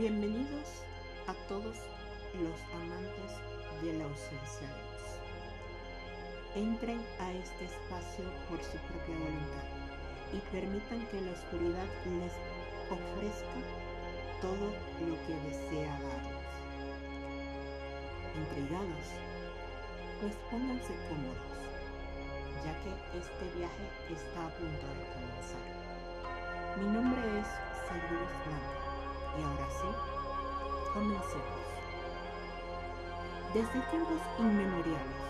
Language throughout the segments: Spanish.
Bienvenidos a todos los amantes de la ausencia de Dios. Entren a este espacio por su propia voluntad y permitan que la oscuridad les ofrezca todo lo que desea darles. Intrigados, pues pónganse cómodos, ya que este viaje está a punto de comenzar. Mi nombre es Salvador Blanca y ahora sí, comencemos. Desde tiempos inmemoriales,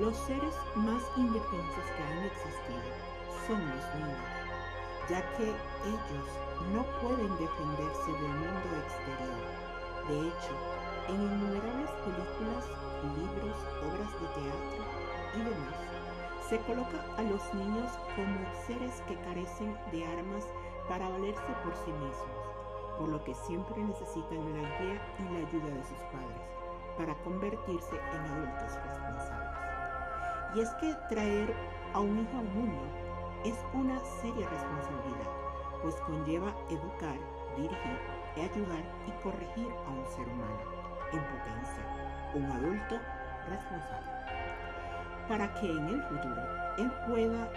los seres más indefensos que han existido son los niños, ya que ellos no pueden defenderse del mundo exterior. De hecho, en innumerables películas, libros, obras de teatro y demás, se coloca a los niños como seres que carecen de armas para valerse por sí mismos, por lo que siempre necesitan la guía y la ayuda de sus padres para convertirse en adultos responsables. Y es que traer a un hijo al mundo es una seria responsabilidad, pues conlleva educar, dirigir, ayudar y corregir a un ser humano en potencia, un adulto responsable, para que en el futuro él pueda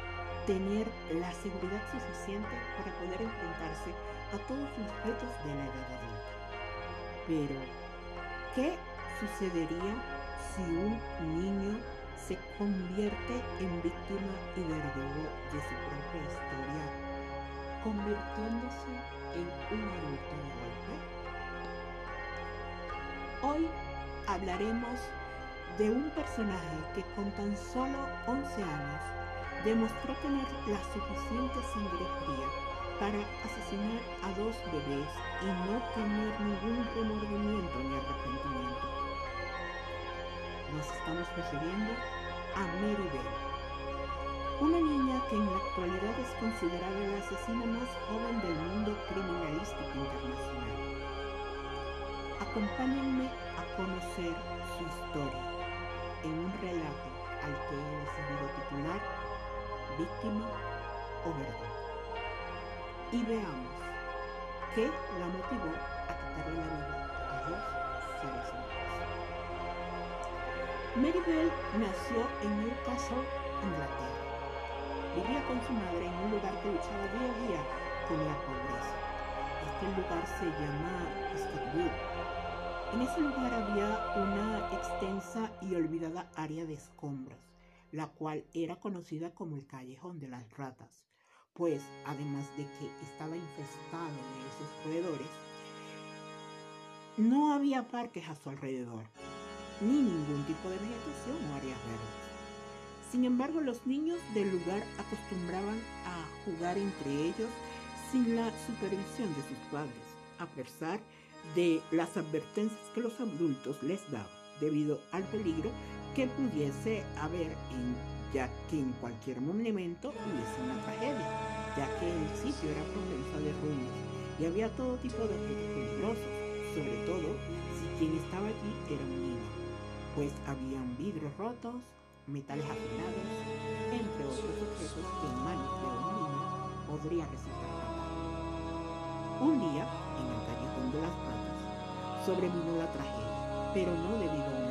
tener la seguridad suficiente para poder enfrentarse a todos los retos de la edad adulta. Pero, ¿qué sucedería si un niño se convierte en víctima y verdugo de su propia historia, convirtiéndose en un adulto de golpe? Hoy hablaremos de un personaje que con tan solo 11 años demostró tener la suficiente sangre fría para asesinar a dos bebés y no tener ningún remordimiento ni arrepentimiento. Nos estamos refiriendo a Mary Bell, una niña que en la actualidad es considerada la asesina más joven del mundo criminalístico internacional. Acompáñenme a conocer su historia en un relato al que he decidido titular Víctima o Verdad. Y veamos qué la motivó a quitarle la vida a dos seres humanos. Mary Bell nació en Newcastle, Inglaterra. Vivía con su madre en un lugar que luchaba día a día con la pobreza. Este lugar se llama Stockwood. En ese lugar había una extensa y olvidada área de escombros, la cual era conocida como el callejón de las ratas, pues además de que estaba infestado de esos roedores, no había parques a su alrededor, ni ningún tipo de vegetación o áreas verdes. Sin embargo, los niños del lugar acostumbraban a jugar entre ellos sin la supervisión de sus padres, a pesar de las advertencias que los adultos les daban debido al peligro que pudiese haber en ya que en cualquier momento hubiese una tragedia, ya que el sitio era propenso a derrumbes y había todo tipo de objetos peligrosos, sobre todo si quien estaba allí era un niño, pues habían vidrios rotos, metales afilados, entre otros objetos que en manos de un niño podría resultar fatal. Un día, en el callejón de las ratas, sobrevino la tragedia, pero no debido a.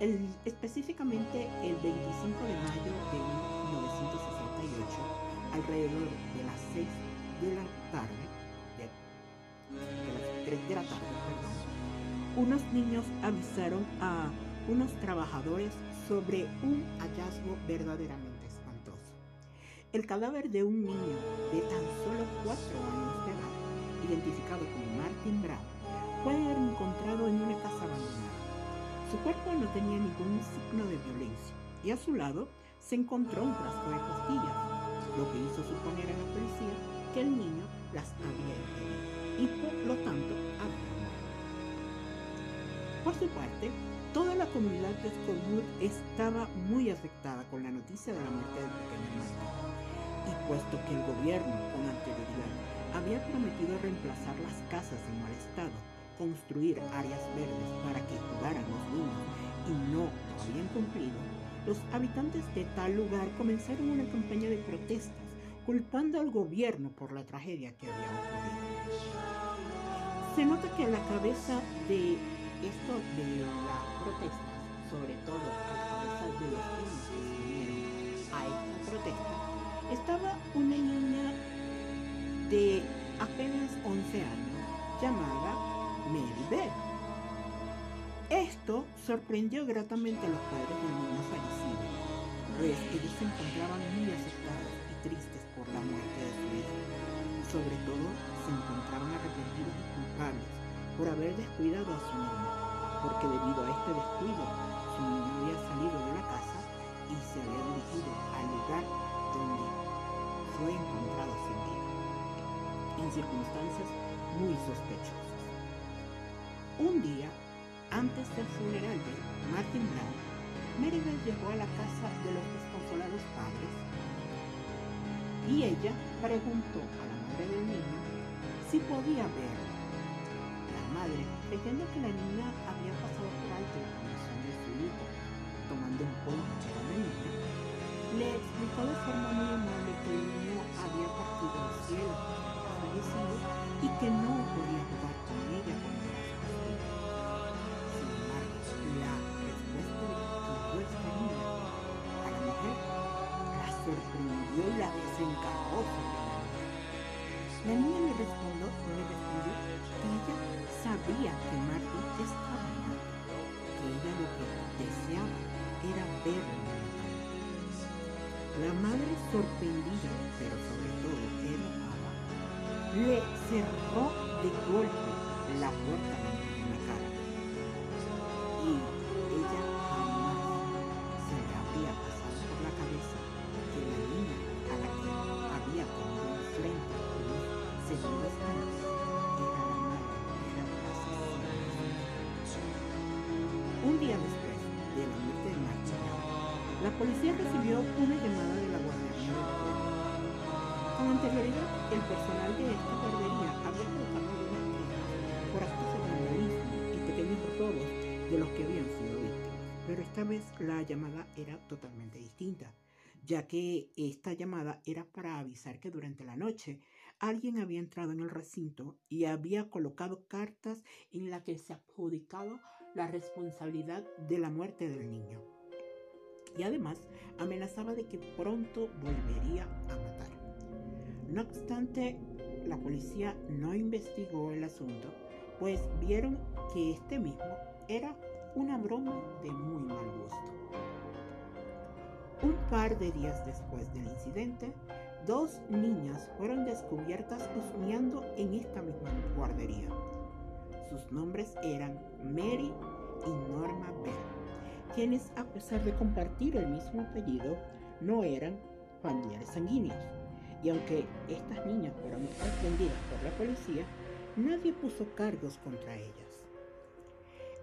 Específicamente el 25 de mayo de 1968, alrededor de las 6 de la tarde, de, de las 3 de la tarde, perdón, unos niños avisaron a unos trabajadores sobre un hallazgo verdaderamente espantoso. El cadáver de un niño de tan solo 4 años de edad, identificado como Martin Brown, fue encontrado en una casa abandonada. Su cuerpo no tenía ningún signo de violencia y a su lado se encontró un frasco de pastillas, lo que hizo suponer a la policía que el niño las había ingerido y por lo tanto había muerto. Por su parte, toda la comunidad de Scottwood estaba muy afectada con la noticia de la muerte del pequeño Martin. Y puesto que el gobierno con anterioridad había prometido reemplazar las casas en mal estado construir áreas verdes para que jugaran los niños y no lo habían cumplido, los habitantes de tal lugar comenzaron una campaña de protestas culpando al gobierno por la tragedia que había ocurrido. Se nota que a la cabeza de esto de las protestas, sobre todo a la cabeza de los niños que se unieron a esta protesta, estaba una niña de apenas 11 años llamada Beth. Esto sorprendió gratamente a los padres del niño fallecido, pues ellos se encontraban muy afectados y tristes por la muerte de su hijo. Sobre todo, se encontraban arrepentidos y culpables por haber descuidado a su niño, porque debido a este descuido, su niño había salido de la casa y se había dirigido al lugar donde fue encontrado sin vida, en circunstancias muy sospechosas. Un día, antes del funeral de Martin Brown, Maribel llegó a la casa de los desconsolados padres y ella preguntó a la madre del niño si podía verlo. La madre, creyendo que la niña había pasado por alto la condición de su hijo, tomando en cuenta claramente, le explicó de forma muy amable que el niño había partido al cielo, fallecido y que no podía jugar sorprendió y la desencargó sobre la niña le respondió, le respondió que ella sabía que Martín estaba muerto, que ella lo que deseaba era verlo la madre sorprendida, pero sobre todo enojada, le cerró de golpe la puerta Vez la llamada era totalmente distinta, ya que esta llamada era para avisar que durante la noche alguien había entrado en el recinto y había colocado cartas en las que se adjudicaba la responsabilidad de la muerte del niño y además amenazaba de que pronto volvería a matar. No obstante, la policía no investigó el asunto, pues vieron que este mismo era una broma de muy mal gusto. Un par de días después del incidente, dos niñas fueron descubiertas husmeando en esta misma guardería. Sus nombres eran Mary y Norma Bell quienes a pesar de compartir el mismo apellido no eran familiares sanguíneos. Y aunque estas niñas fueron aprendidas por la policía, nadie puso cargos contra ellas.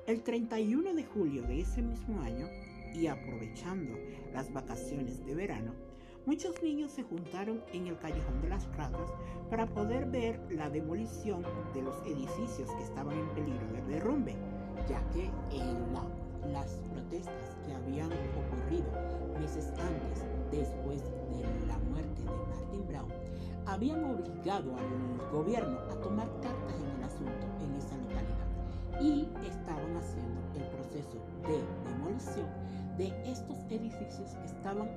El 31 de julio de ese mismo año, y aprovechando las vacaciones de verano, muchos niños se juntaron en el callejón de las ratas para poder ver la demolición de los edificios que estaban en peligro de derrumbe, ya que en la las protestas que habían ocurrido meses antes, después de la muerte de Martin Brown, habían obligado al gobierno a tomar cartas en el asunto en esa localidad y estaban haciendo el proceso de demolición de estos edificios que estaban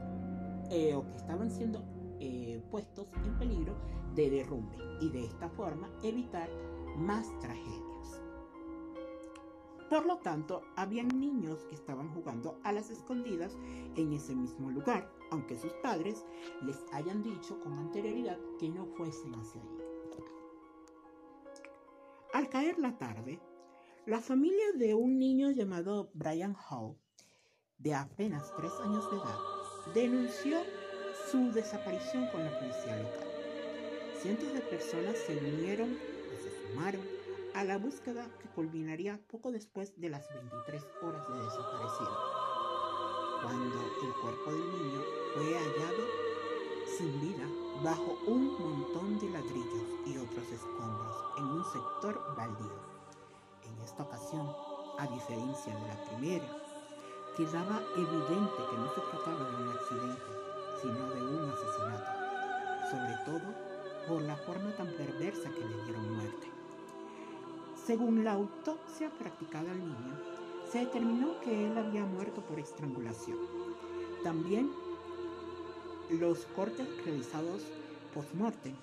eh, o que estaban siendo eh, puestos en peligro de derrumbe y de esta forma evitar más tragedias. Por lo tanto, habían niños que estaban jugando a las escondidas en ese mismo lugar, aunque sus padres les hayan dicho con anterioridad que no fuesen hacia allí. Al caer la tarde, la familia de un niño llamado Brian Hall, de apenas tres años de edad, denunció su desaparición con la policía local. Cientos de personas se unieron se sumaron a la búsqueda que culminaría poco después de las 23 horas de desaparecido, cuando el cuerpo del niño fue hallado sin vida bajo un montón de ladrillos y otros escombros en un sector baldío. En esta ocasión, a diferencia de la primera, quedaba evidente que no se trataba de un accidente, sino de un asesinato. sobre todo por la forma tan perversa que le dieron muerte. Según la autopsia practicada al niño, se determinó que él había muerto por estrangulación. También los cortes realizados post-mortem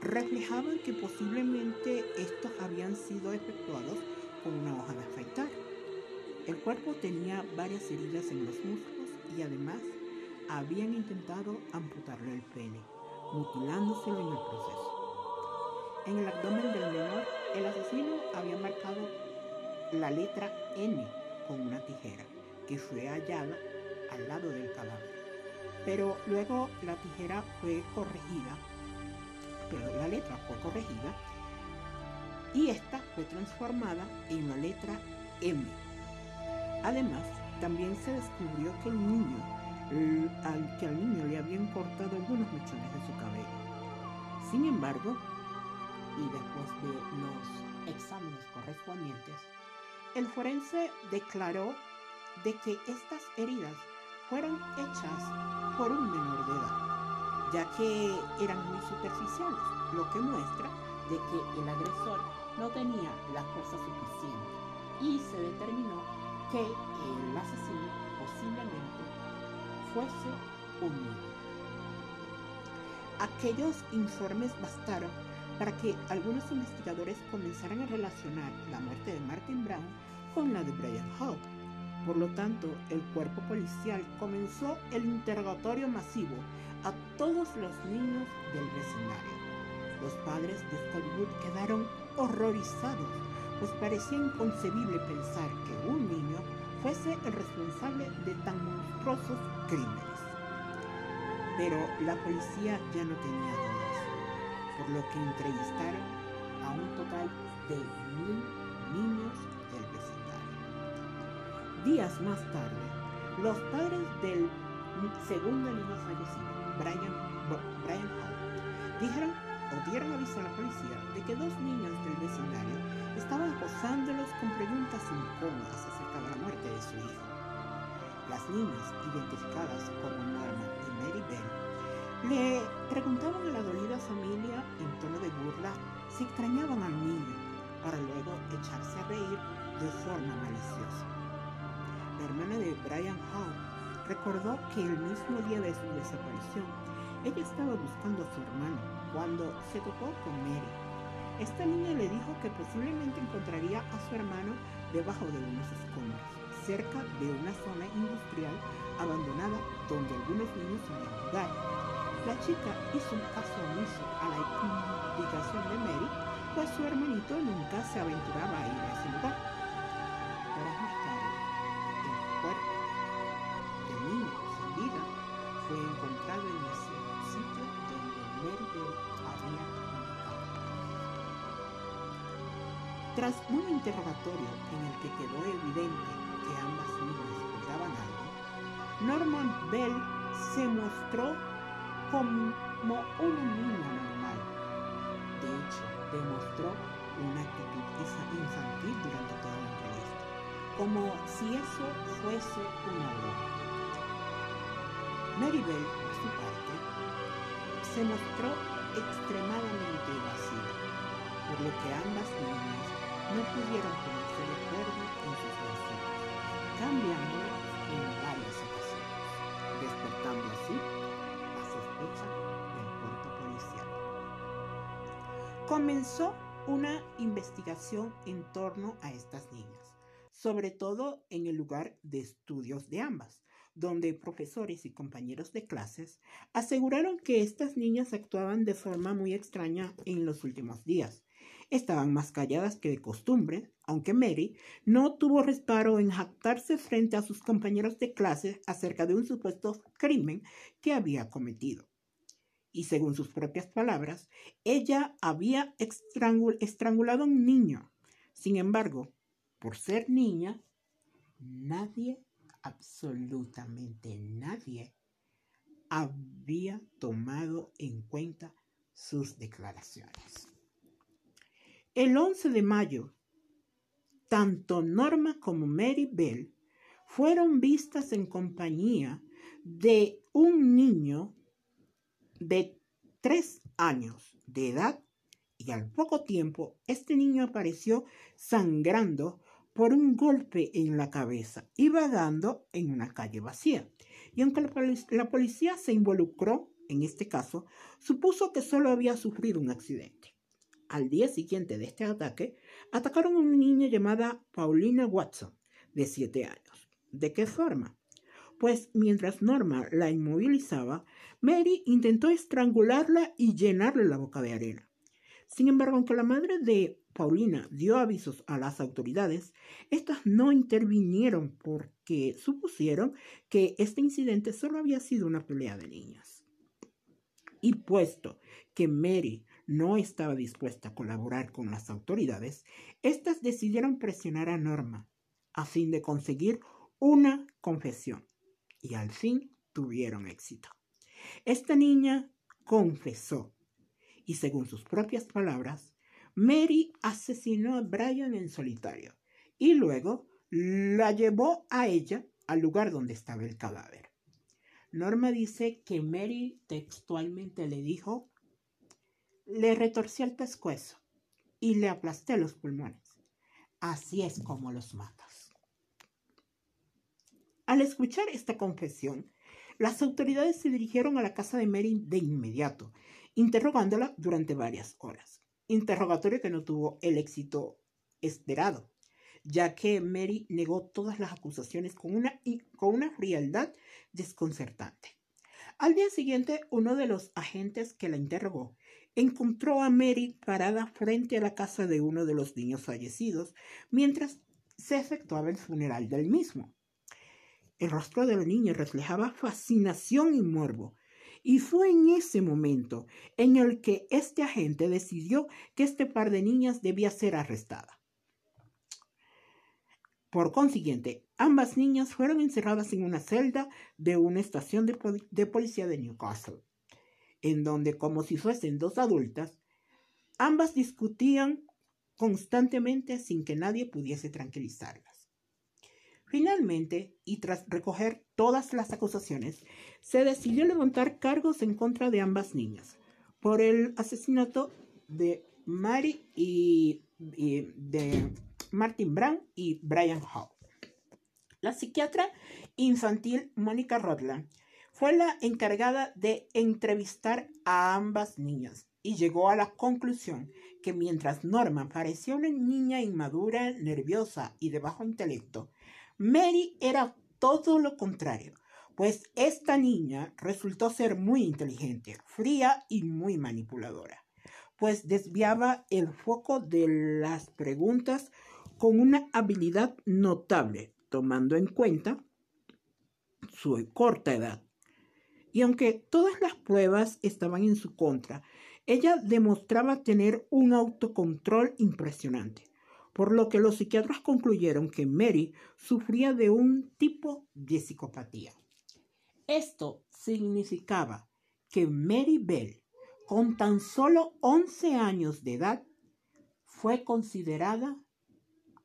reflejaban que posiblemente estos habían sido efectuados con una hoja de afeitar. El cuerpo tenía varias heridas en los músculos y además habían intentado amputarle el pene, mutilándoselo en el proceso. En el abdomen del menor, el asesino había marcado la letra N con una tijera que fue hallada al lado del cadáver. Pero luego la tijera fue corregida, pero la letra fue corregida y esta fue transformada en la letra M. Además, también se descubrió que el niño, al al niño le habían cortado algunos mechones de su cabello. Sin embargo, y después de los exámenes correspondientes, el forense declaró de que estas heridas fueron hechas por un menor de edad, ya que eran muy superficiales, lo que muestra de que el agresor no tenía la fuerza suficiente y se determinó que el asesino posiblemente fuese un niño. Aquellos informes bastaron para que algunos investigadores comenzaran a relacionar la muerte de Martin Brown con la de Brian Hall. Por lo tanto, el cuerpo policial comenzó el interrogatorio masivo a todos los niños del vecindario. Los padres de Wood quedaron horrorizados, pues parecía inconcebible pensar que un niño fuese el responsable de tan monstruosos crímenes. Pero la policía ya no tenía dudas, por lo que entrevistaron a un total de mil niños del vecindario. Días más tarde, los padres del segundo niño fallecido, Brian, Brian Hall, dijeron dieron aviso a la policía de que dos niñas del vecindario estaban acosándolos con preguntas incómodas acerca de la muerte de su hijo. Las niñas, identificadas como Norma y Mary Bell, le preguntaban a la dolida familia en tono de burla si extrañaban al niño, para luego echarse a reír de forma maliciosa. La hermana de Brian Hall recordó que el mismo día de su desaparición, ella estaba buscando a su hermano cuando se topó con Mary. Esta niña le dijo que posiblemente encontraría a su hermano debajo de unos escombros, cerca de una zona industrial abandonada donde algunos niños solían jugar. La chica hizo un caso omiso a la indicación de Mary, pues su hermanito nunca se aventuraba a ir a ese lugar. Norman Bell se mostró como una niña normal. De hecho, demostró una actitud infantil durante toda la entrevista, como si eso fuese una broma. Mary Bell, por su parte, se mostró extremadamente evasiva, por lo que ambas niñas no pudieron ponerse de acuerdo en sus versiones, cambiándolas en ocasiones, así del policial. Comenzó una investigación en torno a estas niñas, sobre todo en el lugar de estudios de ambas, donde profesores y compañeros de clases aseguraron que estas niñas actuaban de forma muy extraña en los últimos días. Estaban más calladas que de costumbre, aunque Mary no tuvo reparo en jactarse frente a sus compañeros de clase acerca de un supuesto crimen que había cometido. Y según sus propias palabras, ella había estrangulado a un niño. Sin embargo, por ser niña, nadie absolutamente nadie había tomado en cuenta sus declaraciones. El 11 de mayo, tanto Norma como Mary Bell fueron vistas en compañía de un niño de tres años de edad y al poco tiempo este niño apareció sangrando por un golpe en la cabeza y vagando en una calle vacía. Y aunque la, policía se involucró en este caso, supuso que solo había sufrido un accidente. Al día siguiente de este ataque, atacaron a una niña llamada Paulina Watson, de 7 años. ¿De qué forma? Pues mientras Norma la inmovilizaba, Mary intentó estrangularla y llenarle la boca de arena. Sin embargo, aunque la madre de Paulina dio avisos a las autoridades, estas no intervinieron porque supusieron que este incidente solo había sido una pelea de niñas. Y puesto que Mary no estaba dispuesta a colaborar con las autoridades, éstas decidieron presionar a Norma a fin de conseguir una confesión. Y al fin tuvieron éxito. Esta niña confesó y según sus propias palabras, Mary asesinó a Brian en solitario y luego la llevó a ella al lugar donde estaba el cadáver. Norma dice que Mary textualmente le dijo, le retorcí el pescuezo y le aplasté los pulmones. Así es como los matas. Al escuchar esta confesión, las autoridades se dirigieron a la casa de Mary de inmediato interrogándola durante varias horas. Interrogatorio que no tuvo el éxito esperado, ya que Mary negó todas las acusaciones con una, con una frialdad desconcertante. Al día siguiente, uno de los agentes que la interrogó encontró a Mary parada frente a la casa de uno de los niños fallecidos mientras se efectuaba el funeral del mismo. El rostro de la niña reflejaba fascinación y morbo, y fue en ese momento en el que este agente decidió que este par de niñas debía ser arrestada. Por consiguiente, ambas niñas fueron encerradas en una celda de una estación de, de, policía de Newcastle, en donde, como si fuesen dos adultas, ambas discutían constantemente sin que nadie pudiese tranquilizarlas. Finalmente, y tras recoger todas las acusaciones, se decidió levantar cargos en contra de ambas niñas por el asesinato de Mary y, de Martin Brown y Brian Hall. La psiquiatra infantil Mónica Rodland fue la encargada de entrevistar a ambas niñas y llegó a la conclusión que mientras Norma parecía una niña inmadura, nerviosa y de bajo intelecto, Mary era todo lo contrario, pues esta niña resultó ser muy inteligente, fría y muy manipuladora, pues desviaba el foco de las preguntas con una habilidad notable, tomando en cuenta su corta edad. Y aunque todas las pruebas estaban en su contra, ella demostraba tener un autocontrol impresionante por lo que los psiquiatras concluyeron que Mary sufría de un tipo de psicopatía. Esto significaba que Mary Bell, con tan solo 11 años de edad, fue considerada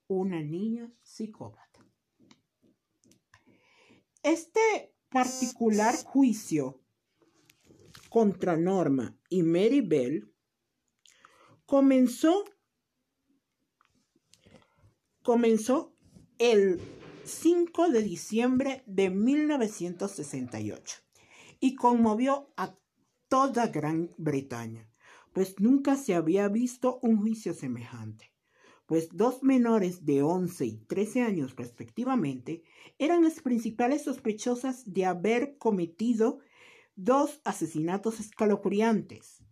una niña psicópata. Este particular juicio contra Norma y Mary Bell comenzó comenzó el 5 de diciembre de 1968 y conmovió a toda Gran Bretaña, pues nunca se había visto un juicio semejante, pues dos menores de 11 y 13 años respectivamente eran las principales sospechosas de haber cometido dos asesinatos escalofriantes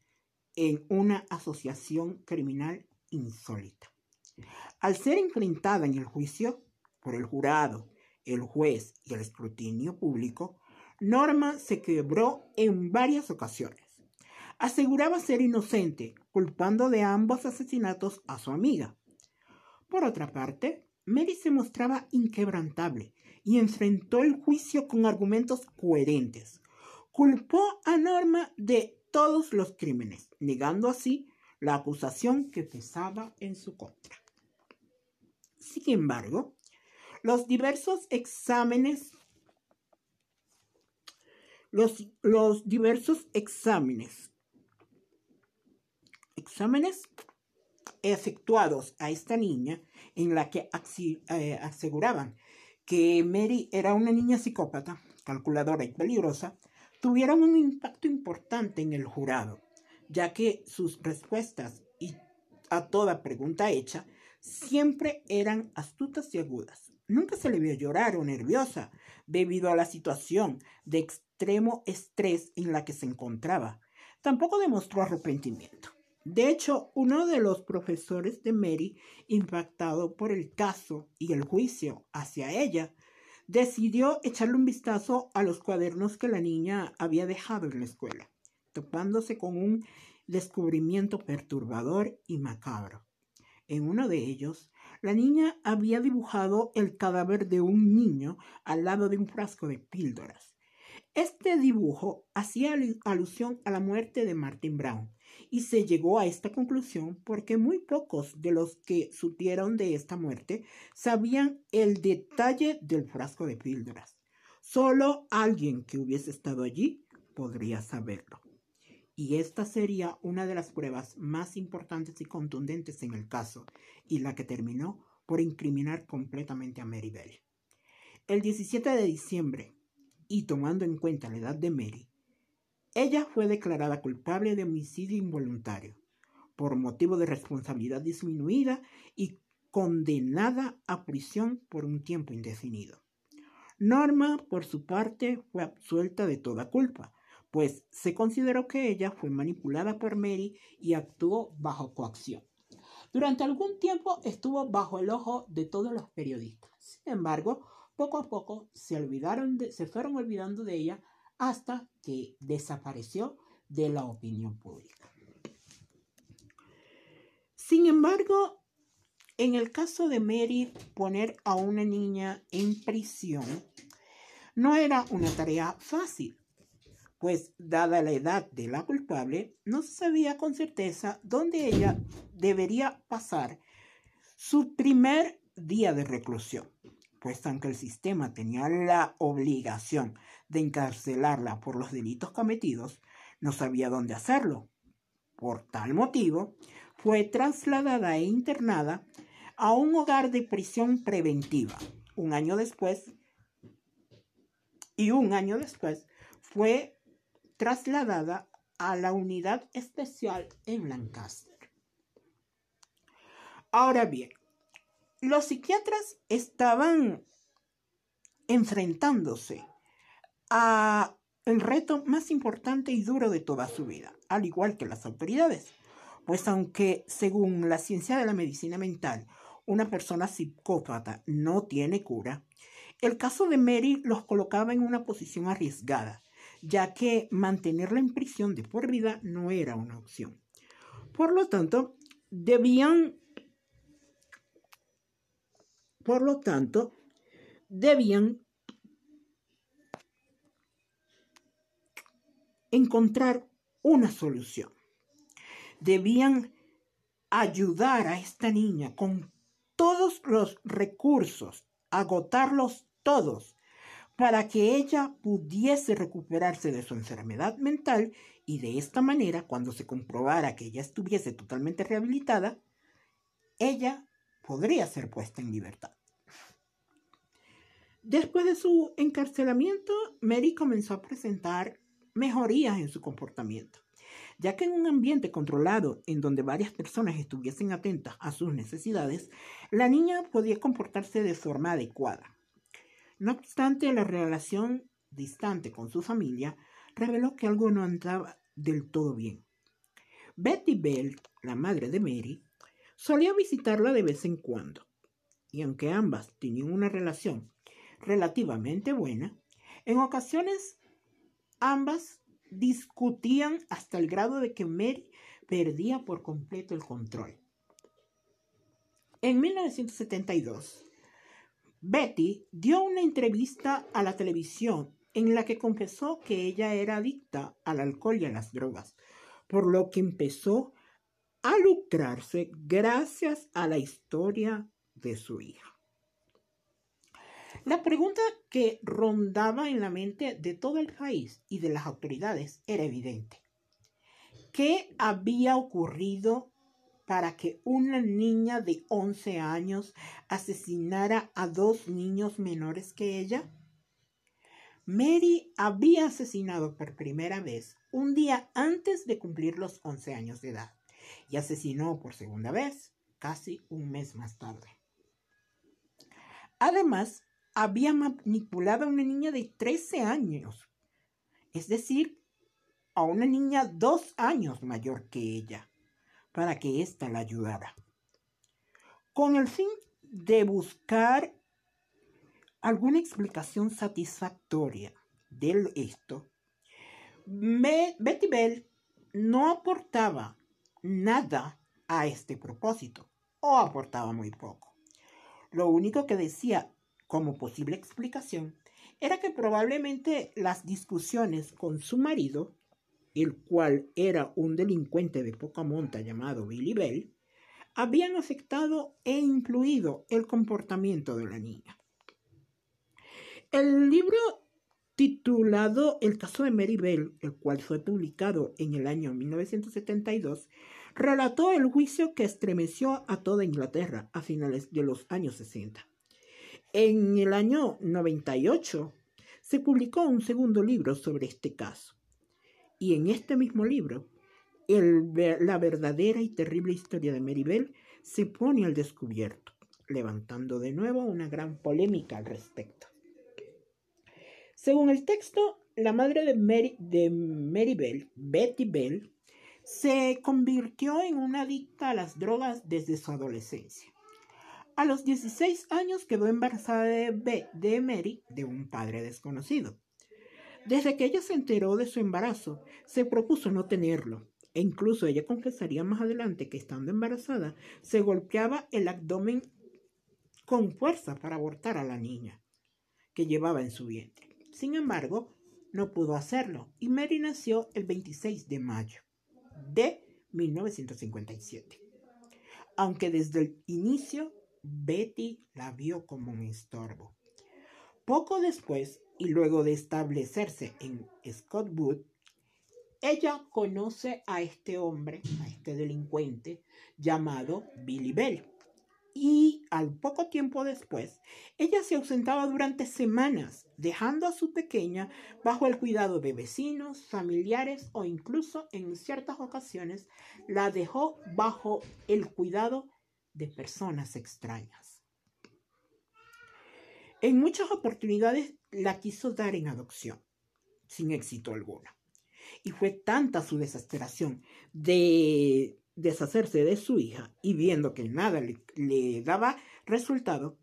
en una asociación criminal insólita. Al ser enfrentada en el juicio por el jurado, el juez y el escrutinio público, Norma se quebró en varias ocasiones. Aseguraba ser inocente, culpando de ambos asesinatos a su amiga. Por otra parte, Mary se mostraba inquebrantable y enfrentó el juicio con argumentos coherentes. Culpó a Norma de todos los crímenes, negando así la acusación que pesaba en su contra. Sin embargo, los diversos exámenes los, diversos exámenes exámenes efectuados a esta niña en la que eh, aseguraban que Mary era una niña psicópata, calculadora y peligrosa, tuvieron un impacto importante en el jurado, ya que sus respuestas y a toda pregunta hecha siempre eran astutas y agudas. Nunca se le vio llorar o nerviosa debido a la situación de extremo estrés en la que se encontraba. Tampoco demostró arrepentimiento. De hecho, uno de los profesores de Mary, impactado por el caso y el juicio hacia ella, decidió echarle un vistazo a los cuadernos que la niña había dejado en la escuela, topándose con un descubrimiento perturbador y macabro. En uno de ellos, la niña había dibujado el cadáver de un niño al lado de un frasco de píldoras. Este dibujo hacía alusión a la muerte de Martin Brown, y se llegó a esta conclusión porque muy pocos de los que supieron de esta muerte sabían el detalle del frasco de píldoras. Solo alguien que hubiese estado allí podría saberlo. Y esta sería una de las pruebas más importantes y contundentes en el caso, y la que terminó por incriminar completamente a Mary Bell. El 17 de diciembre, y tomando en cuenta la edad de Mary, ella fue declarada culpable de homicidio involuntario por motivo de responsabilidad disminuida y condenada a prisión por un tiempo indefinido. Norma, por su parte, fue absuelta de toda culpa, pues se consideró que ella fue manipulada por Mary y actuó bajo coacción. Durante algún tiempo estuvo bajo el ojo de todos los periodistas. Sin embargo, poco a poco se, se fueron olvidando de ella hasta que desapareció de la opinión pública. Sin embargo, en el caso de Mary, poner a una niña en prisión no era una tarea fácil, pues dada la edad de la culpable, no se sabía con certeza dónde ella debería pasar su primer día de reclusión, pues aunque el sistema tenía la obligación de encarcelarla por los delitos cometidos, no sabía dónde hacerlo. Por tal motivo, fue trasladada e internada a un hogar de prisión preventiva. Un año después, y un año después, fue trasladada a la unidad especial en Lancaster. Ahora bien, los psiquiatras estaban enfrentándose a el reto más importante y duro de toda su vida, al igual que las autoridades. Pues aunque según la ciencia de la medicina mental, una persona psicópata no tiene cura, el caso de Mary los colocaba en una posición arriesgada, ya que mantenerla en prisión de por vida no era una opción. Por lo tanto, debían por lo tanto, debían encontrar una solución. Debían ayudar a esta niña con todos los recursos, agotarlos todos, para que ella pudiese recuperarse de su enfermedad mental y de esta manera, cuando se comprobara que ella estuviese totalmente rehabilitada, ella podría ser puesta en libertad. Después de su encarcelamiento, Mary comenzó a presentar mejorías en su comportamiento, ya que en un ambiente controlado en donde varias personas estuviesen atentas a sus necesidades, la niña podía comportarse de forma adecuada. No obstante, la relación distante con su familia reveló que algo no andaba del todo bien. Betty Bell, la madre de Mary, solía visitarla de vez en cuando, y aunque ambas tenían una relación relativamente buena, en ocasiones Ambas discutían hasta el grado de que Mary perdía por completo el control. En 1972, Betty dio una entrevista a la televisión en la que confesó que ella era adicta al alcohol y a las drogas, por lo que empezó a lucrarse gracias a la historia de su hija. La pregunta que rondaba en la mente de todo el país y de las autoridades era evidente. ¿Qué había ocurrido para que una niña de 11 años asesinara a dos niños menores que ella? Mary había asesinado por primera vez un día antes de cumplir los 11 años de edad y asesinó por segunda vez casi un mes más tarde. Además, había manipulado a una niña de 13 años, es decir, a una niña dos años mayor que ella, para que ésta la ayudara. Con el fin de buscar alguna explicación satisfactoria de esto, Betty Bell no aportaba nada a este propósito, o aportaba muy poco. Lo único que decía como posible explicación era que probablemente las discusiones con su marido, el cual era un delincuente de poca monta llamado Billy Bell, habían afectado e influido el comportamiento de la niña. El libro titulado El caso de Mary Bell, el cual fue publicado en el año 1972, relató el juicio que estremeció a toda Inglaterra a finales de los años 60. En el año 98 se publicó un segundo libro sobre este caso. Y en este mismo libro, la verdadera y terrible historia de Mary Bell se pone al descubierto, levantando de nuevo una gran polémica al respecto. Según el texto, la madre de Mary, de Mary Bell, Betty Bell, se convirtió en una adicta a las drogas desde su adolescencia. A los 16 años quedó embarazada de, de Mary de un padre desconocido. Desde que ella se enteró de su embarazo, se propuso no tenerlo, e incluso ella confesaría más adelante que estando embarazada, se golpeaba el abdomen con fuerza para abortar a la niña que llevaba en su vientre. Sin embargo, no pudo hacerlo y Mary nació el 26 de mayo de 1957. Aunque desde el inicio Betty la vio como un estorbo. Poco después, y luego de establecerse en Scottwood, ella conoce a este hombre, a este delincuente llamado Billy Bell y al poco tiempo después, ella se ausentaba durante semanas, dejando a su pequeña bajo el cuidado de vecinos, familiares o incluso en ciertas ocasiones la dejó bajo el cuidado de personas extrañas. En muchas oportunidades la quiso dar en adopción, sin éxito alguno. Y fue tanta su desesperación de deshacerse de su hija y viendo que nada le, daba resultado,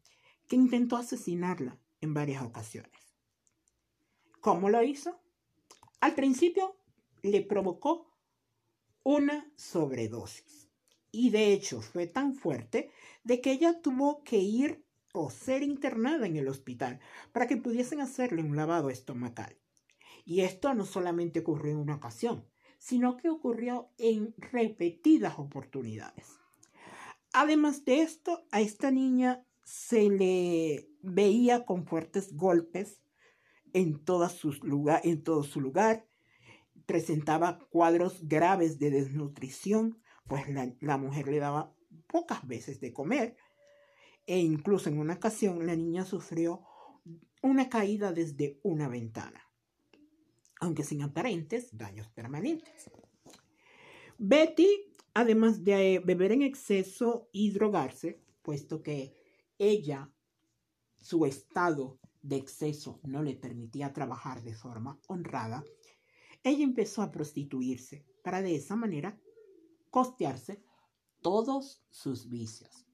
que intentó asesinarla en varias ocasiones. ¿Cómo lo hizo? Al principio le provocó una sobredosis y de hecho fue tan fuerte de que ella tuvo que ir o ser internada en el hospital para que pudiesen hacerle un lavado estomacal. Y esto no solamente ocurrió en una ocasión, sino que ocurrió en repetidas oportunidades. Además de esto, a esta niña se le veía con fuertes golpes en, en todo su lugar, presentaba cuadros graves de desnutrición, pues la, la mujer le daba pocas veces de comer, e incluso en una ocasión la niña sufrió una caída desde una ventana aunque sin aparentes daños permanentes. Betty, además de beber en exceso y drogarse, puesto que ella, su estado de exceso no le permitía trabajar de forma honrada, ella empezó a prostituirse para de esa manera costearse todos sus vicios.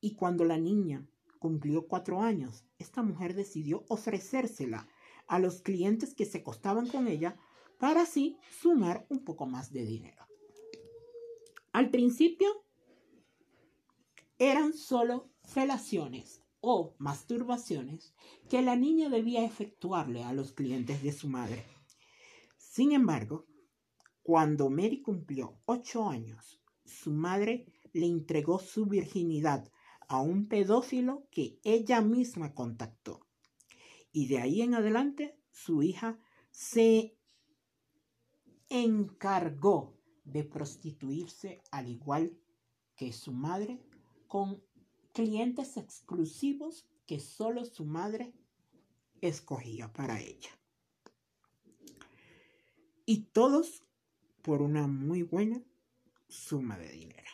Y cuando la niña cumplió cuatro años, esta mujer decidió ofrecérsela a los clientes que se costaban con ella para así sumar un poco más de dinero. Al principio eran solo felaciones o masturbaciones que la niña debía efectuarle a los clientes de su madre. Sin embargo, cuando Mary cumplió ocho años, su madre le entregó su virginidad a un pedófilo que ella misma contactó. Y de ahí en adelante su hija se encargó de prostituirse al igual que su madre con clientes exclusivos que solo su madre escogía para ella. Y todos por una muy buena suma de dinero.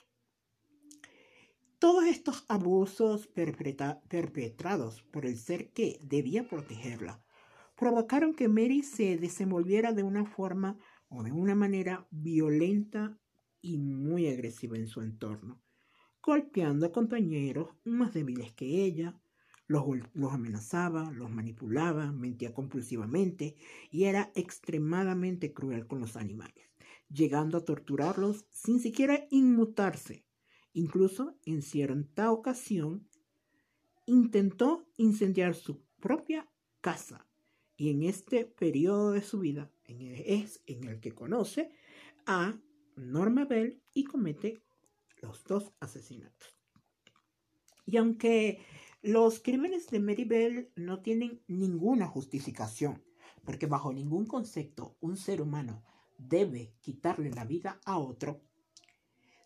Todos estos abusos perpetrados por el ser que debía protegerla provocaron que Mary se desenvolviera de una forma o de una manera violenta y muy agresiva en su entorno, golpeando a compañeros más débiles que ella, los, los, amenazaba, los manipulaba, mentía compulsivamente y era extremadamente cruel con los animales, llegando a torturarlos sin siquiera inmutarse. Incluso en cierta ocasión intentó incendiar su propia casa y en este periodo de su vida es en el que conoce a Norma Bell y comete los dos asesinatos. Y aunque los crímenes de Mary Bell no tienen ninguna justificación, porque bajo ningún concepto un ser humano debe quitarle la vida a otro,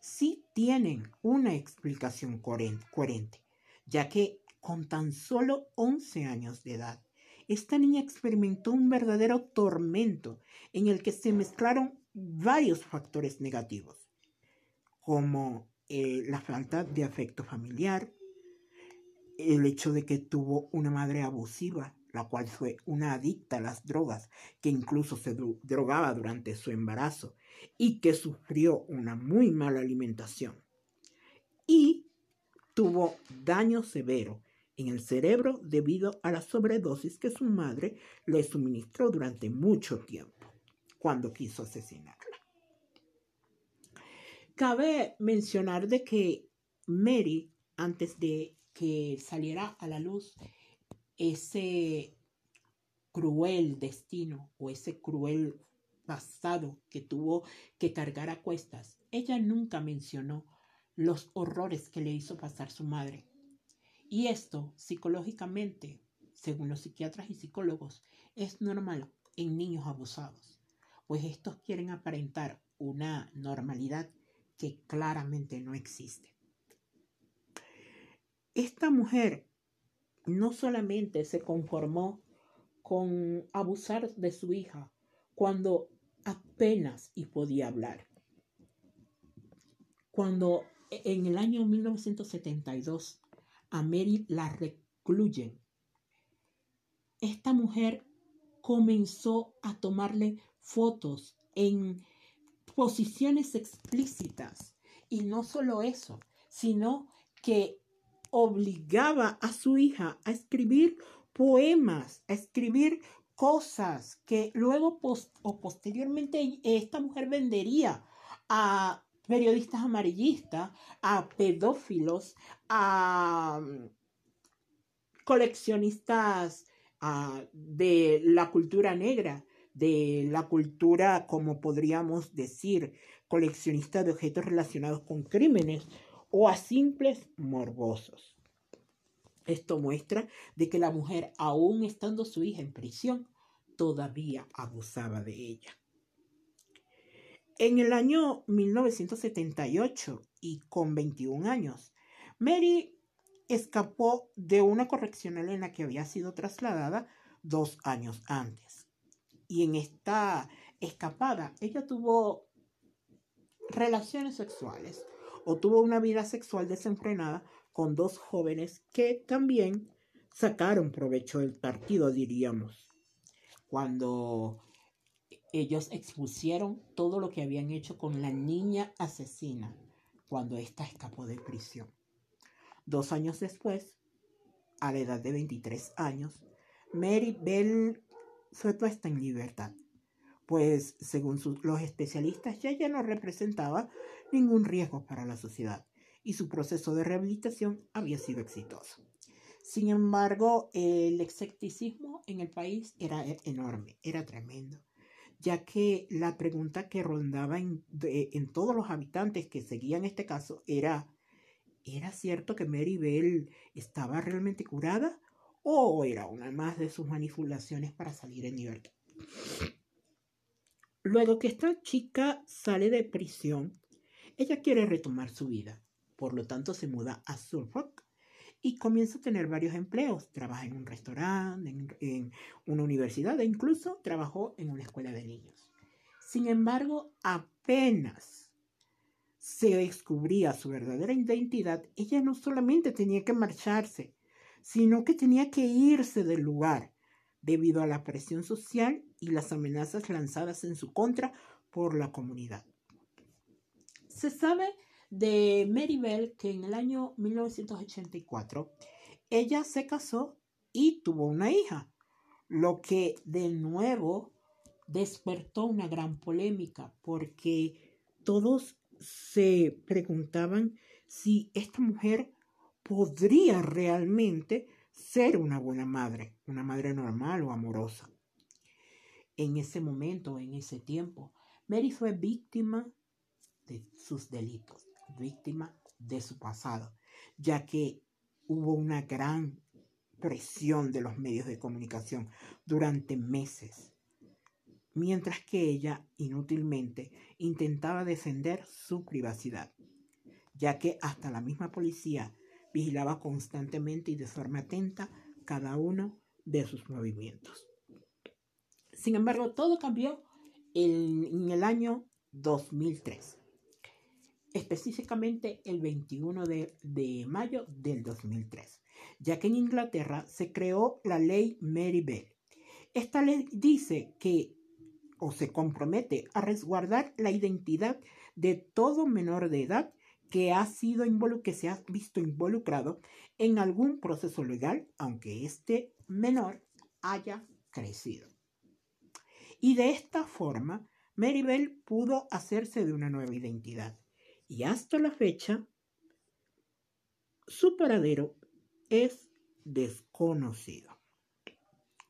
sí tienen una explicación coherente, ya que con tan solo 11 años de edad, esta niña experimentó un verdadero tormento en el que se mezclaron varios factores negativos, como eh, la falta de afecto familiar, el hecho de que tuvo una madre abusiva, la cual fue una adicta a las drogas, que incluso se drogaba durante su embarazo y que sufrió una muy mala alimentación. Y tuvo daño severo en el cerebro debido a la sobredosis que su madre le suministró durante mucho tiempo cuando quiso asesinarla. Cabe mencionar de que Mary, antes de que saliera a la luz ese cruel destino o ese cruel que tuvo que cargar a cuestas, ella nunca mencionó los horrores que le hizo pasar su madre y esto, psicológicamente, según los psiquiatras y psicólogos, es normal en niños abusados, pues estos quieren aparentar una normalidad que claramente no existe. Esta mujer no solamente se conformó con abusar de su hija cuando apenas y podía hablar. Cuando en el año 1972 a Mary la recluyen. Esta mujer comenzó a tomarle fotos en posiciones explícitas. Y no solo eso, sino que obligaba a su hija a escribir poemas, a escribir cosas que luego o posteriormente esta mujer vendería a periodistas amarillistas, a pedófilos, a mm, coleccionistas ah, de la cultura negra, de la cultura, como podríamos decir, coleccionistas de objetos relacionados con crímenes o a simples morbosos. Esto muestra de que la mujer, aún estando su hija en prisión, todavía abusaba de ella. En el año 1978 y con 21 años, Mary escapó de una correccional en la que había sido trasladada dos años antes. Y en esta escapada ella tuvo relaciones sexuales o tuvo una vida sexual desenfrenada con dos jóvenes que también sacaron provecho del partido, diríamos. Cuando ellos expusieron todo lo que habían hecho con la niña asesina cuando ésta escapó de prisión. Dos años después, a la edad de 23 años, Mary Bell fue puesta en libertad, pues según los especialistas ya no representaba ningún riesgo para la sociedad y su proceso de rehabilitación había sido exitoso. Sin embargo, el escepticismo en el país era enorme, era tremendo ya que la pregunta que rondaba en, todos los habitantes que seguían este caso era, ¿era cierto que Mary Bell estaba realmente curada o era una más de sus manipulaciones para salir en libertad? Luego que esta chica sale de prisión, ella quiere retomar su vida. Por lo tanto, se muda a Suffolk y comienza a tener varios empleos. Trabaja en un restaurante, en, en, una universidad e incluso trabajó en una escuela de niños. Sin embargo, apenas se descubría su verdadera identidad, ella no solamente tenía que marcharse, sino que tenía que irse del lugar debido a la presión social y las amenazas lanzadas en su contra por la comunidad. Se sabe de Mary Bell que en el año 1984 ella se casó y tuvo una hija, lo que de nuevo despertó una gran polémica porque todos se preguntaban si esta mujer podría realmente ser una buena madre, una madre normal o amorosa. En ese momento, en ese tiempo, Mary fue víctima de sus delitos, víctima de su pasado, ya que hubo una gran presión de los medios de comunicación durante meses, mientras que ella inútilmente intentaba defender su privacidad, ya que hasta la misma policía vigilaba constantemente y de forma atenta cada uno de sus movimientos. Sin embargo, todo cambió en, el año 2003, específicamente el 21 de, de mayo del 2003, ya que en Inglaterra se creó la ley Mary Bell. Esta ley dice que o se compromete a resguardar la identidad de todo menor de edad que ha sido que se ha visto involucrado en algún proceso legal, aunque este menor haya crecido. Y de esta forma, Maribel pudo hacerse de una nueva identidad. Y hasta la fecha, su paradero es desconocido.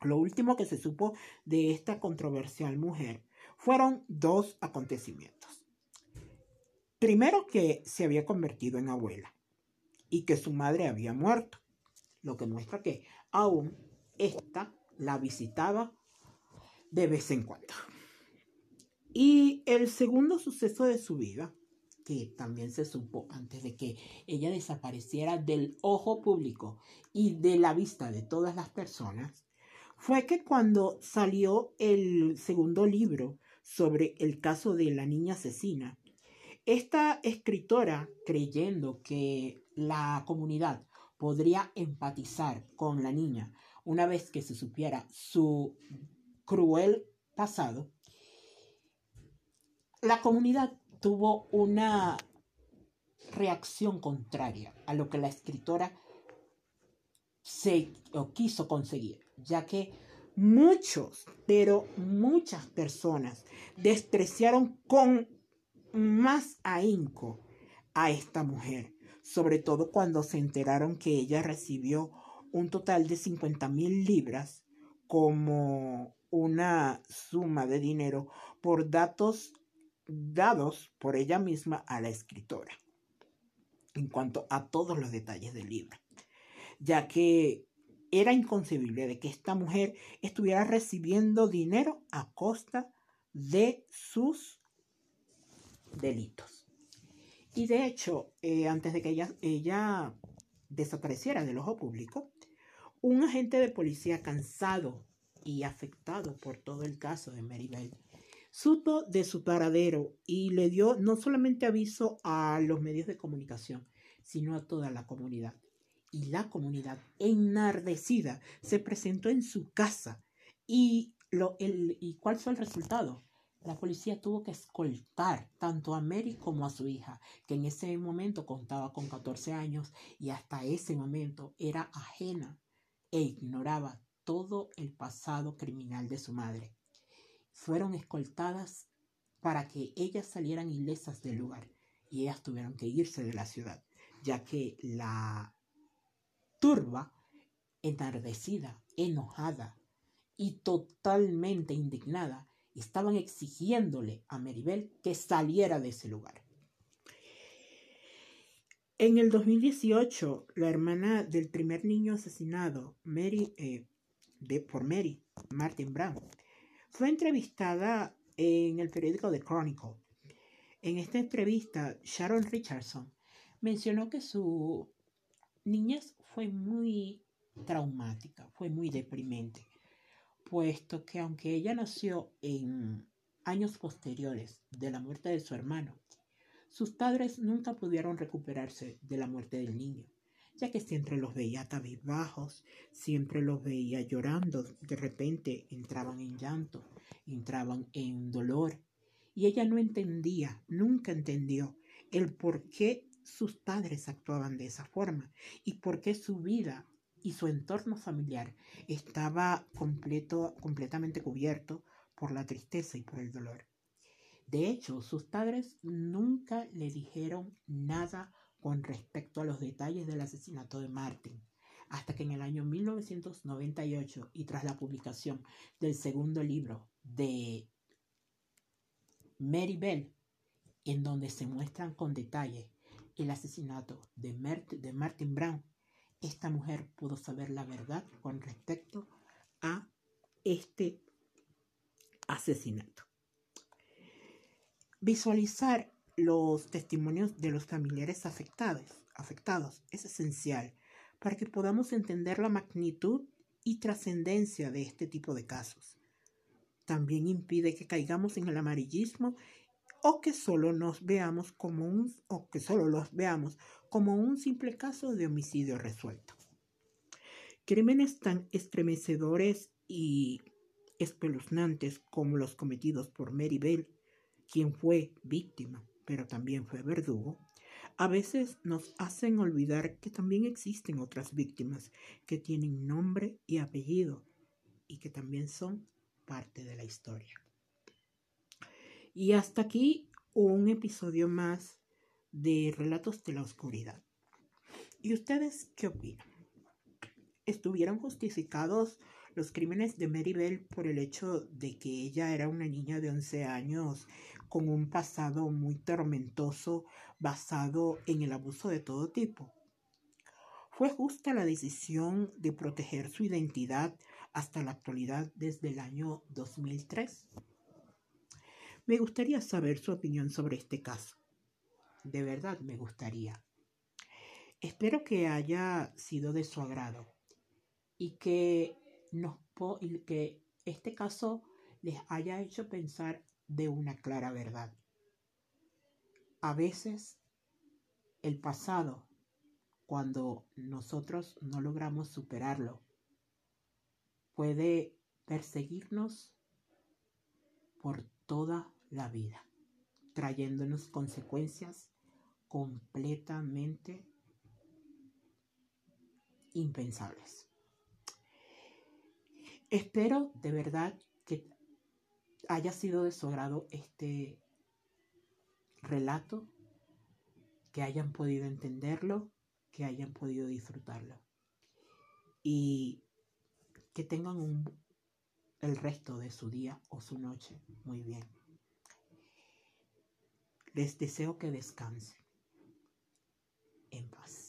Lo último que se supo de esta controversial mujer fueron dos acontecimientos. Primero que se había convertido en abuela y que su madre había muerto, lo que muestra que aún ésta la visitaba de vez en cuando. Y el segundo suceso de su vida, que también se supo antes de que ella desapareciera del ojo público y de la vista de todas las personas, fue que cuando salió el segundo libro sobre el caso de la niña asesina, esta escritora, creyendo que la comunidad podría empatizar con la niña una vez que se supiera su cruel pasado, la comunidad tuvo una reacción contraria a lo que la escritora se o quiso conseguir, ya que muchos, pero muchas personas despreciaron con más ahínco a esta mujer, sobre todo cuando se enteraron que ella recibió un total de 50 mil libras como una suma de dinero por datos dados por ella misma a la escritora en cuanto a todos los detalles del libro, ya que era inconcebible de que esta mujer estuviera recibiendo dinero a costa de sus delitos. Y de hecho, eh, antes de que ella, ella desapareciera del ojo público, un agente de policía cansado y afectado por todo el caso de Mary Bell supo de su paradero y le dio no solamente aviso a los medios de comunicación, sino a toda la comunidad. Y la comunidad, enardecida, se presentó en su casa. ¿Y, lo, el, ¿y cuál fue el resultado? La policía tuvo que escoltar tanto a Mary como a su hija, que en ese momento contaba con 14 años y hasta ese momento era ajena e ignoraba todo el pasado criminal de su madre. Fueron escoltadas para que ellas salieran ilesas del lugar y ellas tuvieron que irse de la ciudad, ya que la turba, enardecida, enojada y totalmente indignada, estaban exigiéndole a Meribel que saliera de ese lugar. En el 2018, la hermana del primer niño asesinado, Mary, eh, de, por Mary, Martin Brown, fue entrevistada en el periódico The Chronicle. En esta entrevista, Sharon Richardson mencionó que su niñez fue muy traumática, fue muy deprimente, puesto que aunque ella nació en años posteriores de la muerte de su hermano, sus padres nunca pudieron recuperarse de la muerte del niño, ya que siempre los veía bajos, siempre los veía llorando, de repente entraban en llanto, entraban en dolor, y ella no entendía, nunca entendió el por qué sus padres actuaban de esa forma y por qué su vida y su entorno familiar estaba completo, completamente cubierto por la tristeza y por el dolor. De hecho, sus padres nunca le dijeron nada con respecto a los detalles del asesinato de Martin, hasta que en el año 1998 y tras la publicación del segundo libro de Mary Bell, en donde se muestran con detalle el asesinato de, de Martin Brown, esta mujer pudo saber la verdad con respecto a este asesinato. Visualizar los testimonios de los familiares afectados, afectados es esencial para que podamos entender la magnitud y trascendencia de este tipo de casos. También impide que caigamos en el amarillismo o que solo nos veamos como un o que solo los veamos como un simple caso de homicidio resuelto. Crímenes tan estremecedores y espeluznantes como los cometidos por Mary Bell, quien fue víctima, pero también fue verdugo, a veces nos hacen olvidar que también existen otras víctimas que tienen nombre y apellido y que también son parte de la historia. Y hasta aquí un episodio más de Relatos de la Oscuridad. ¿Y ustedes qué opinan? ¿Estuvieron justificados los crímenes de Mary Bell por el hecho de que ella era una niña de 11 años con un pasado muy tormentoso basado en el abuso de todo tipo? ¿Fue justa la decisión de proteger su identidad hasta la actualidad desde el año 2003? Me gustaría saber su opinión sobre este caso. De verdad me gustaría. Espero que haya sido de su agrado y que, nos que este caso les haya hecho pensar de una clara verdad. A veces el pasado, cuando nosotros no logramos superarlo, puede perseguirnos por toda la vida, trayéndonos consecuencias completamente impensables. Espero de verdad que haya sido de su agrado este relato, que hayan podido entenderlo, que hayan podido disfrutarlo y que tengan el resto de su día o su noche muy bien. Les deseo que descansen en paz.